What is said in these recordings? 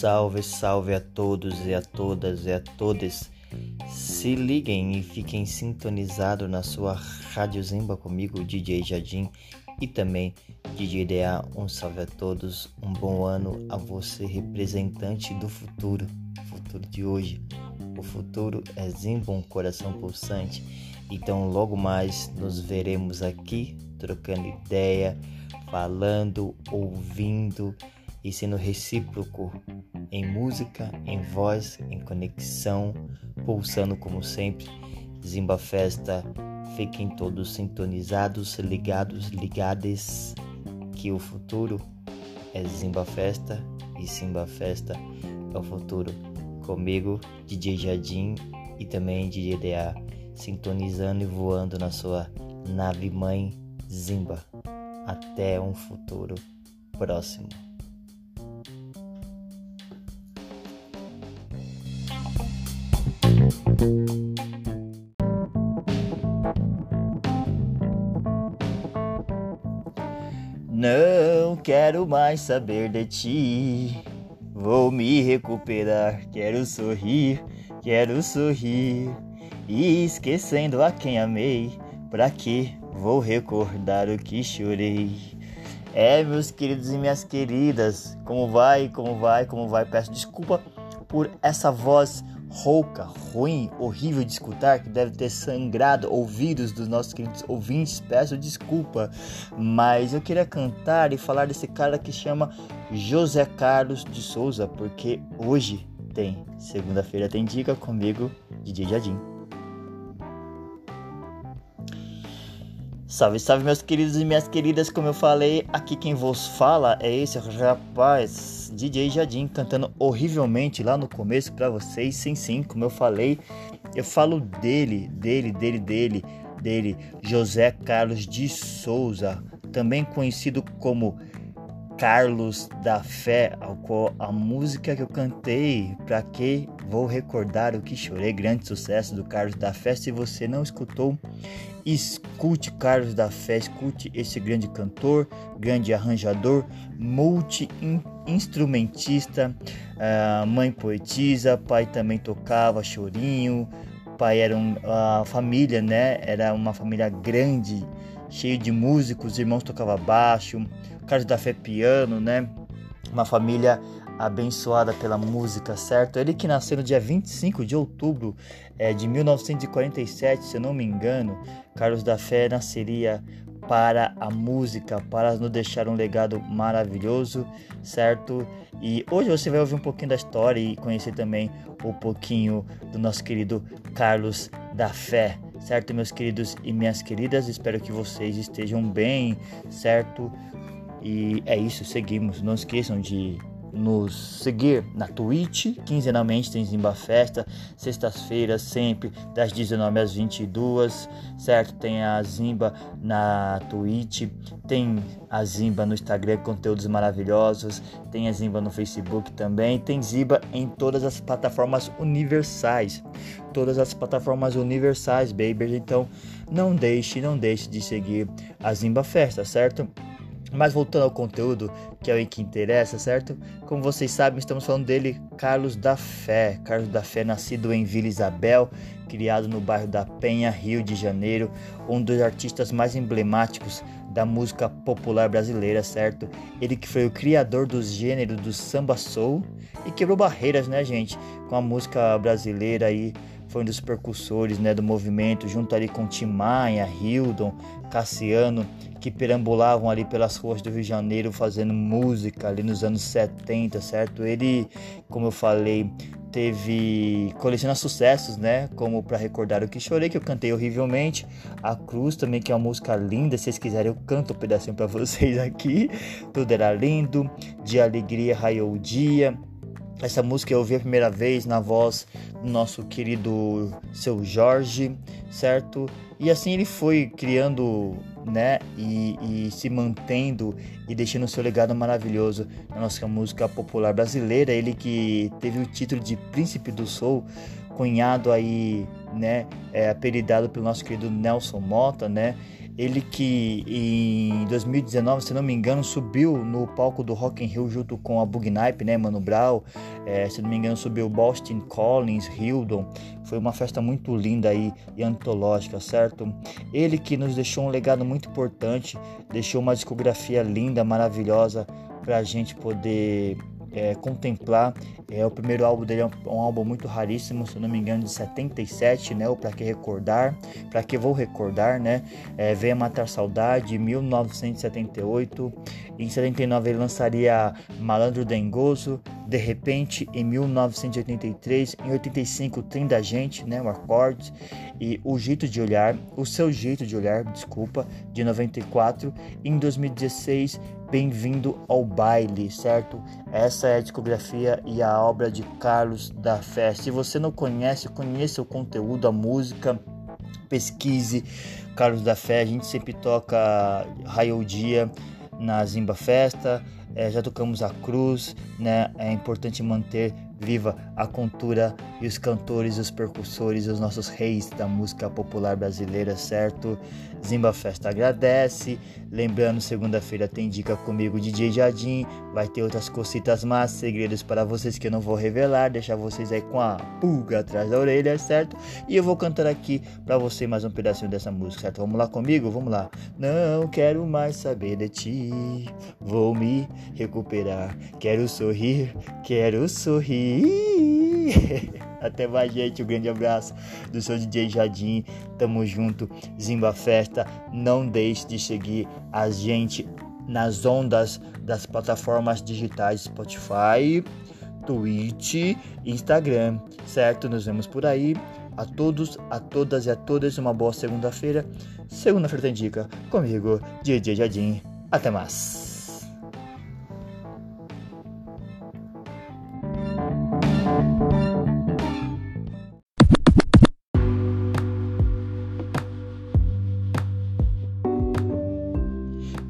Salve, salve a todos e a todas e a todas. Se liguem e fiquem sintonizados na sua Rádio Zimba comigo, DJ Jardim e também DJ DA. Um salve a todos, um bom ano a você, representante do futuro, futuro de hoje. O futuro é Zimba, um coração pulsante. Então, logo mais nos veremos aqui trocando ideia, falando, ouvindo e sendo recíproco em música, em voz, em conexão, pulsando como sempre. Zimba Festa, fiquem todos sintonizados, ligados, ligades, que o futuro é Zimba Festa e Zimba Festa é o futuro. Comigo, DJ Jardim e também DJ DA, sintonizando e voando na sua nave mãe Zimba. Até um futuro próximo. Não quero mais saber de ti. Vou me recuperar, quero sorrir, quero sorrir. E esquecendo a quem amei, pra que vou recordar o que chorei? É, meus queridos e minhas queridas, como vai, como vai, como vai? Peço desculpa por essa voz rouca, ruim, horrível de escutar, que deve ter sangrado ouvidos dos nossos queridos ouvintes. Peço desculpa, mas eu queria cantar e falar desse cara que chama José Carlos de Souza, porque hoje tem, segunda-feira tem dica comigo, DJ Jardim. Salve, salve, meus queridos e minhas queridas. Como eu falei, aqui quem vos fala é esse rapaz, DJ Jardim, cantando horrivelmente lá no começo para vocês. Sim, sim, como eu falei, eu falo dele, dele, dele, dele, dele, José Carlos de Souza, também conhecido como Carlos da Fé, ao qual a música que eu cantei, para que vou recordar o que chorei, grande sucesso do Carlos da Fé. Se você não escutou, escute Carlos da Fé, escute esse grande cantor, grande arranjador, multi-instrumentista, uh, mãe poetisa, pai também tocava chorinho, pai era um, a família, né? Era uma família grande, cheio de músicos, irmãos tocava baixo, Carlos da Fé piano, né? Uma família abençoada pela música, certo? Ele que nasceu no dia 25 de outubro é, de 1947, se eu não me engano, Carlos da Fé nasceria para a música, para nos deixar um legado maravilhoso, certo? E hoje você vai ouvir um pouquinho da história e conhecer também um pouquinho do nosso querido Carlos da Fé, certo, meus queridos e minhas queridas? Espero que vocês estejam bem, certo? E é isso, seguimos. Não esqueçam de nos seguir na Twitch, quinzenalmente tem Zimba Festa, sextas-feiras sempre das 19 às 22, certo? Tem a Zimba na Twitch, tem a Zimba no Instagram, conteúdos maravilhosos, tem a Zimba no Facebook também, tem Zimba em todas as plataformas universais, todas as plataformas universais, baby. Então, não deixe, não deixe de seguir a Zimba Festa, certo? Mas voltando ao conteúdo, que é o que interessa, certo? Como vocês sabem, estamos falando dele, Carlos da Fé. Carlos da Fé, nascido em Vila Isabel, criado no bairro da Penha, Rio de Janeiro, um dos artistas mais emblemáticos da música popular brasileira, certo? Ele que foi o criador dos gêneros do samba soul e quebrou barreiras, né, gente? Com a música brasileira aí, foi um dos percussores, né, do movimento, junto ali com Tim Maia, Hildon, Cassiano que perambulavam ali pelas ruas do Rio de Janeiro fazendo música ali nos anos 70, certo? Ele, como eu falei, teve coleciona sucessos, né? Como para recordar o que chorei, que eu cantei horrivelmente. A Cruz também, que é uma música linda. Se vocês quiserem, eu canto um pedacinho para vocês aqui. Tudo era lindo. De alegria raiou o dia. Essa música eu ouvi a primeira vez na voz do nosso querido seu Jorge, certo? E assim ele foi criando né? E, e, se mantendo e deixando seu legado maravilhoso na nossa música popular brasileira. Ele que teve o título de Príncipe do Soul, cunhado aí, né? É, apelidado pelo nosso querido Nelson Mota, né? Ele que em 2019, se não me engano, subiu no palco do Rock in Rio junto com a Bugnipe, né, Mano Brown. É, se não me engano, subiu Boston Collins, Hildon. Foi uma festa muito linda aí e antológica, certo? Ele que nos deixou um legado muito importante, deixou uma discografia linda, maravilhosa para a gente poder é, contemplar. É, o primeiro álbum dele é um, um, álbum muito raríssimo, se não me engano, de 77, né? O Pra Que Recordar, Pra Que Vou Recordar, né? É, Venha Matar Saudade, 1978. Em 79 ele lançaria Malandro Dengoso, De Repente, em 1983. Em 85, Trem da Gente, né? O Acorde. E O Jeito de Olhar, O Seu Jeito de Olhar, desculpa, de 94. Em 2016, Bem-vindo ao baile, certo? Essa é a discografia e a obra de Carlos da Fé. Se você não conhece, conheça o conteúdo, a música, pesquise Carlos da Fé. A gente sempre toca Raio Dia na Zimba Festa, é, já tocamos a cruz, né? É importante manter viva a cultura e os cantores, os percussores, os nossos reis da música popular brasileira, certo? Zimba Festa agradece. Lembrando, segunda-feira tem dica comigo, DJ Jardim. Vai ter outras cositas más, segredos para vocês que eu não vou revelar, deixar vocês aí com a pulga atrás da orelha, certo? E eu vou cantar aqui para você mais um pedacinho dessa música, certo? Vamos lá comigo? Vamos lá. Não quero mais saber de ti, vou me recuperar. Quero sorrir, quero sorrir. Até mais, gente. Um grande abraço do seu DJ Jardim. Tamo junto. Zimba Festa. Não deixe de seguir a gente nas ondas das plataformas digitais Spotify, Twitch, Instagram, certo? Nos vemos por aí. A todos, a todas e a todas, uma boa segunda-feira. Segunda-feira tem dica comigo, DJ Jardim. Até mais.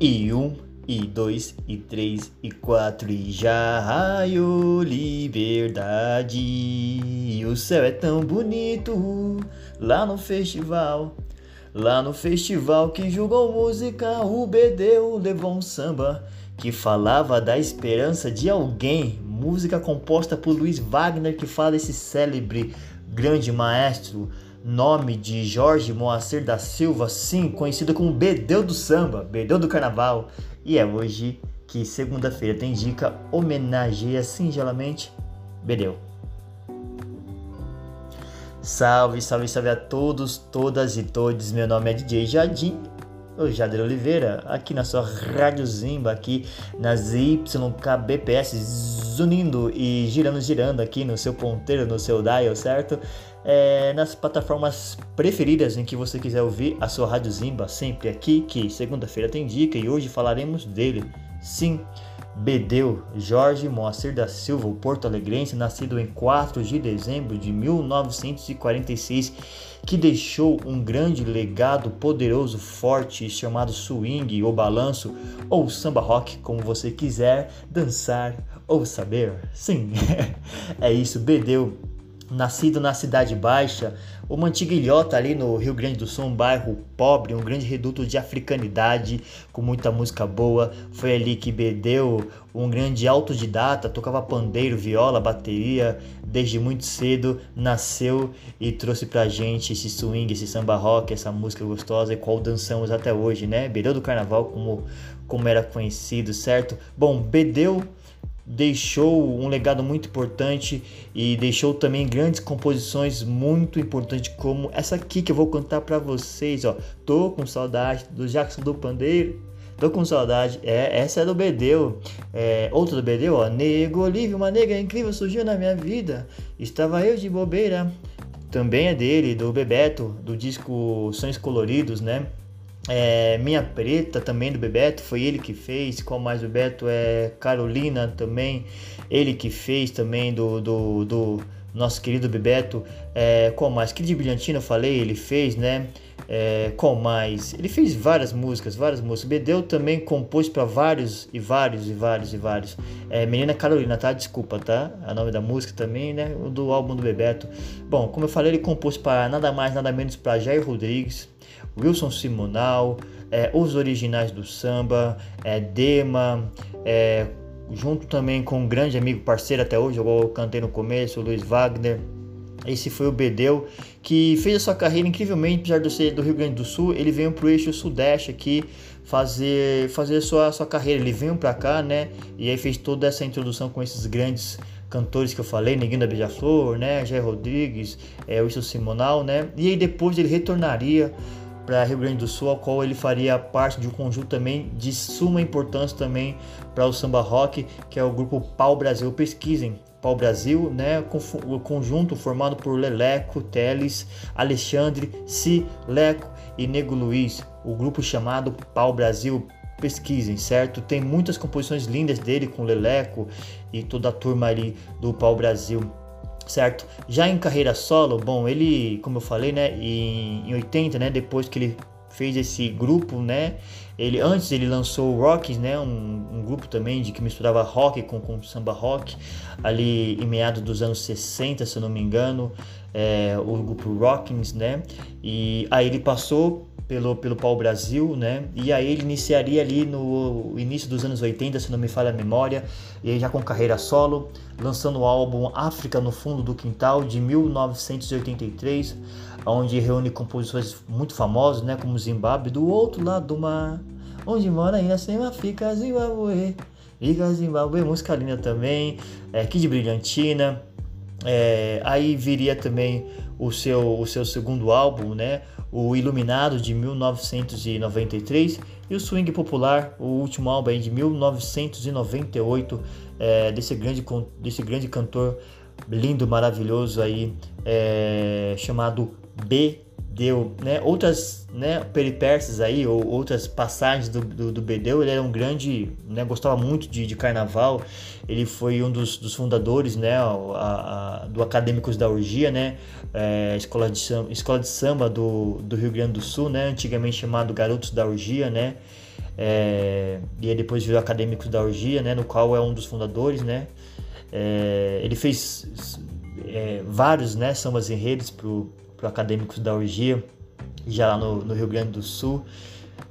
E um, e dois, e três, e quatro, e já raio liberdade. E o céu é tão bonito lá no festival. Lá no festival que jogou música, o Bedeu levou um samba que falava da esperança de alguém. Música composta por Luiz Wagner, que fala esse célebre grande maestro nome de Jorge Moacir da Silva, sim, conhecido como Bedeu do Samba, Bedeu do Carnaval. E é hoje que segunda-feira tem dica, homenageia singelamente Bedeu. Salve, salve, salve a todos, todas e todos. Meu nome é DJ Jardim, o Jader Oliveira, aqui na sua Rádio Zimba, aqui nas YKBPS, zunindo e girando, girando aqui no seu ponteiro, no seu dial, certo? É, nas plataformas preferidas em que você quiser ouvir a sua Rádio Zimba, sempre aqui, que segunda-feira tem dica e hoje falaremos dele. Sim, Bedeu Jorge Moacir da Silva, o porto-alegrense, nascido em 4 de dezembro de 1946, que deixou um grande legado poderoso, forte, chamado swing ou balanço, ou samba rock, como você quiser dançar ou saber. Sim, é isso, Bedeu nascido na Cidade Baixa, uma antiga ilhota ali no Rio Grande do Sul, um bairro pobre, um grande reduto de africanidade, com muita música boa. Foi ali que Bedeu, um grande autodidata, tocava pandeiro, viola, bateria, desde muito cedo nasceu e trouxe pra gente esse swing, esse samba rock, essa música gostosa e qual dançamos até hoje, né? Bedeu do Carnaval, como, como era conhecido, certo? Bom, Bedeu deixou um legado muito importante e deixou também grandes composições muito importantes como essa aqui que eu vou cantar para vocês, ó. Tô com saudade do Jackson do Pandeiro. Tô com saudade. É, essa é do Bedeu. É, outra do Bedeu, ó. Nego Olívio, uma nega incrível surgiu na minha vida. Estava eu de bobeira. Também é dele, do Bebeto, do disco Sonhos Coloridos, né? É, Minha Preta também do Bebeto, foi ele que fez. Qual mais Bebeto? É Carolina também, ele que fez também do, do, do nosso querido Bebeto. É, qual mais? Que de Brilhantina eu falei, ele fez, né? É, qual mais? Ele fez várias músicas, várias músicas. Bedeu também compôs para vários e vários e vários e vários. É, Menina Carolina, tá? Desculpa, tá? O nome da música também, né? Do álbum do Bebeto. Bom, como eu falei, ele compôs para nada mais, nada menos para Jair Rodrigues, Wilson Simonal, é, os originais do samba, é, Dema, é, junto também com um grande amigo parceiro até hoje, eu cantei no começo, o Luiz Wagner. Esse foi o Bedeu, que fez a sua carreira incrivelmente, apesar de ser do Rio Grande do Sul, ele veio para o eixo sudeste aqui fazer fazer sua, sua carreira. Ele veio para cá, né? E aí fez toda essa introdução com esses grandes cantores que eu falei, Neguinho da Beija-Flor, né? Jair Rodrigues, é, Wilson Simonal, né? E aí depois ele retornaria para Rio Grande do Sul, ao qual ele faria parte de um conjunto também de suma importância também para o samba rock, que é o grupo Pau Brasil. Pesquisem Pau Brasil, né? O conjunto formado por Leleco, Teles, Alexandre, Si, Leco e Nego Luiz. O grupo chamado Pau Brasil. Pesquisem, certo? Tem muitas composições lindas dele com Leleco e toda a turma ali do Pau Brasil certo? Já em carreira solo, bom, ele, como eu falei, né, em, em 80, né, depois que ele fez esse grupo, né, ele antes ele lançou o Rocks, né, um, um, grupo também de que misturava rock com, com samba rock, ali em meados dos anos 60, se eu não me engano, é, o grupo Rockings, né, e aí ele passou pelo, pelo Pau Brasil, né? E aí ele iniciaria ali no início dos anos 80, se não me falha a memória, e aí já com carreira solo, lançando o álbum África no Fundo do Quintal de 1983, onde reúne composições muito famosas, né? Como Zimbábue, do outro lado do mar, onde mora Iracema, fica Zimbabue, fica Zimbabue, música linda também, é, Kid Brilhantina, é, aí viria também o seu, o seu segundo álbum, né? o Iluminado de 1993 e o Swing Popular, o último álbum de 1998 é, desse grande desse grande cantor lindo, maravilhoso aí é, chamado B deu né, outras né, peripécias aí, ou outras passagens do, do, do Bedeu. Ele era um grande, né, gostava muito de, de carnaval. Ele foi um dos, dos fundadores né, a, a, do Acadêmicos da Orgia, né, é, escola, de samba, escola de samba do, do Rio Grande do Sul, né, antigamente chamado Garotos da Orgia. Né, é, e depois virou Acadêmicos da Orgia, né, no qual é um dos fundadores. Né, é, ele fez vários né, sambas enredos para Acadêmicos da Orgia, já lá no, no Rio Grande do Sul.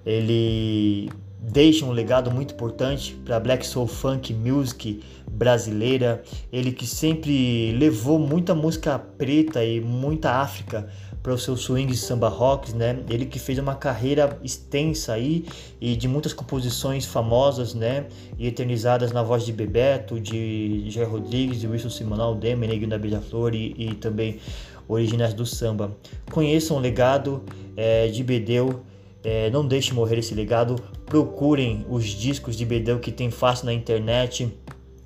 Ele deixa um legado muito importante para a Black Soul Funk Music brasileira. Ele que sempre levou muita música preta e muita África para os seus swings de samba rocks, né? Ele que fez uma carreira extensa aí e de muitas composições famosas, né? E eternizadas na voz de Bebeto, de Jair Rodrigues, de Wilson Simonal, Demi, Neguinho da Beija-Flor e, e também originais do samba. Conheçam o legado é, de Bedeu, é, não deixe morrer esse legado. Procurem os discos de Bedeu que tem fácil na internet.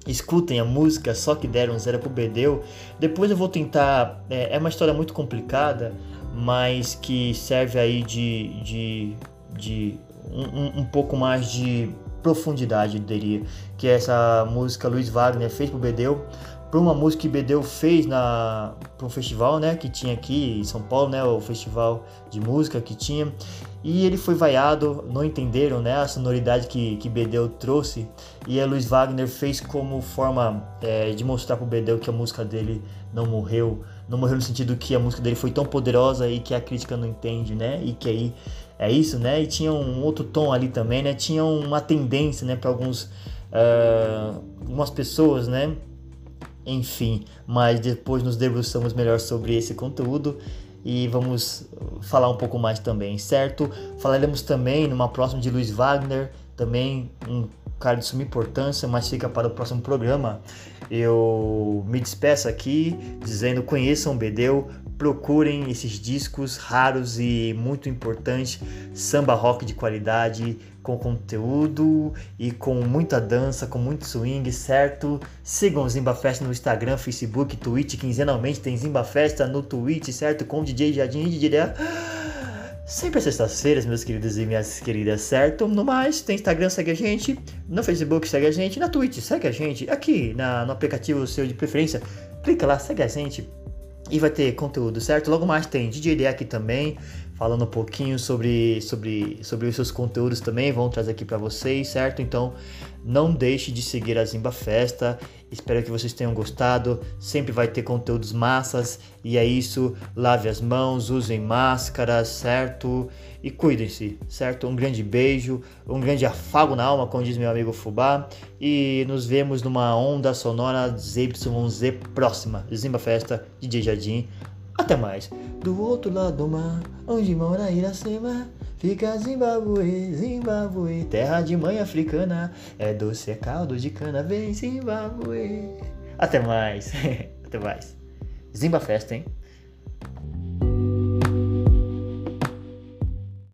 Escutem a música Só Que Deram Zero pro Bedeu. Depois eu vou tentar. É, é uma história muito complicada, mas que serve aí de, de, de um, um pouco mais de profundidade, eu diria. Que essa música Luiz Wagner fez pro Bedeu para uma música que Bedeu fez na para um festival, né, que tinha aqui em São Paulo, né, o festival de música que tinha, e ele foi vaiado, não entenderam, né, a sonoridade que que Bedeu trouxe, e a Luiz Wagner fez como forma é, de mostrar para o Bedeu que a música dele não morreu, não morreu no sentido que a música dele foi tão poderosa e que a crítica não entende, né, e que aí é isso, né, e tinha um outro tom ali também, né, tinha uma tendência, né, para alguns uh, algumas pessoas, né, enfim, mas depois nos debruçamos melhor sobre esse conteúdo e vamos falar um pouco mais também, certo? Falaremos também numa próxima de Luiz Wagner, também um cara de suma importância, mas fica para o próximo programa. Eu me despeço aqui dizendo conheçam Bedeu, procurem esses discos raros e muito importantes, samba rock de qualidade, com conteúdo e com muita dança, com muito swing, certo? Sigam o Zimba Festa no Instagram, Facebook, Twitch, quinzenalmente tem Zimba Festa no Twitch, certo? Com DJ Jardim e DJ Sempre às sextas-feiras, meus queridos e minhas queridas, certo? No mais, tem Instagram, segue a gente. No Facebook, segue a gente. Na Twitch, segue a gente. Aqui na, no aplicativo seu de preferência, clica lá, segue a gente. E vai ter conteúdo, certo? Logo mais tem DJ aqui também. Falando um pouquinho sobre, sobre, sobre os seus conteúdos também, vão trazer aqui para vocês, certo? Então não deixe de seguir a Zimba Festa. Espero que vocês tenham gostado. Sempre vai ter conteúdos massas. E é isso. Lave as mãos, usem máscaras, certo? E cuidem-se, certo? Um grande beijo, um grande afago na alma, como diz meu amigo Fubá. E nos vemos numa onda sonora ZYZ próxima. Zimba Festa, DJ Jardim. Até mais. Do outro lado do mar, onde mora Iracema, fica Zimbabue, Zimbabue, terra de mãe africana, é doce, é caldo de cana, vem Zimbabue. Até mais. Até mais. Zimba Festa, hein?